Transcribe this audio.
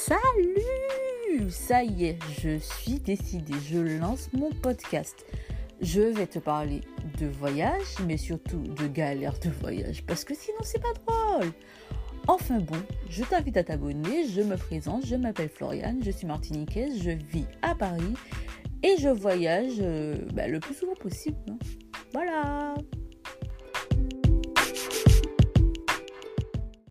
Salut Ça y est, je suis décidée, je lance mon podcast. Je vais te parler de voyage, mais surtout de galères de voyage, parce que sinon c'est pas drôle. Enfin bon, je t'invite à t'abonner, je me présente, je m'appelle Floriane, je suis martiniquaise, je vis à Paris et je voyage euh, bah, le plus souvent possible. Hein. Voilà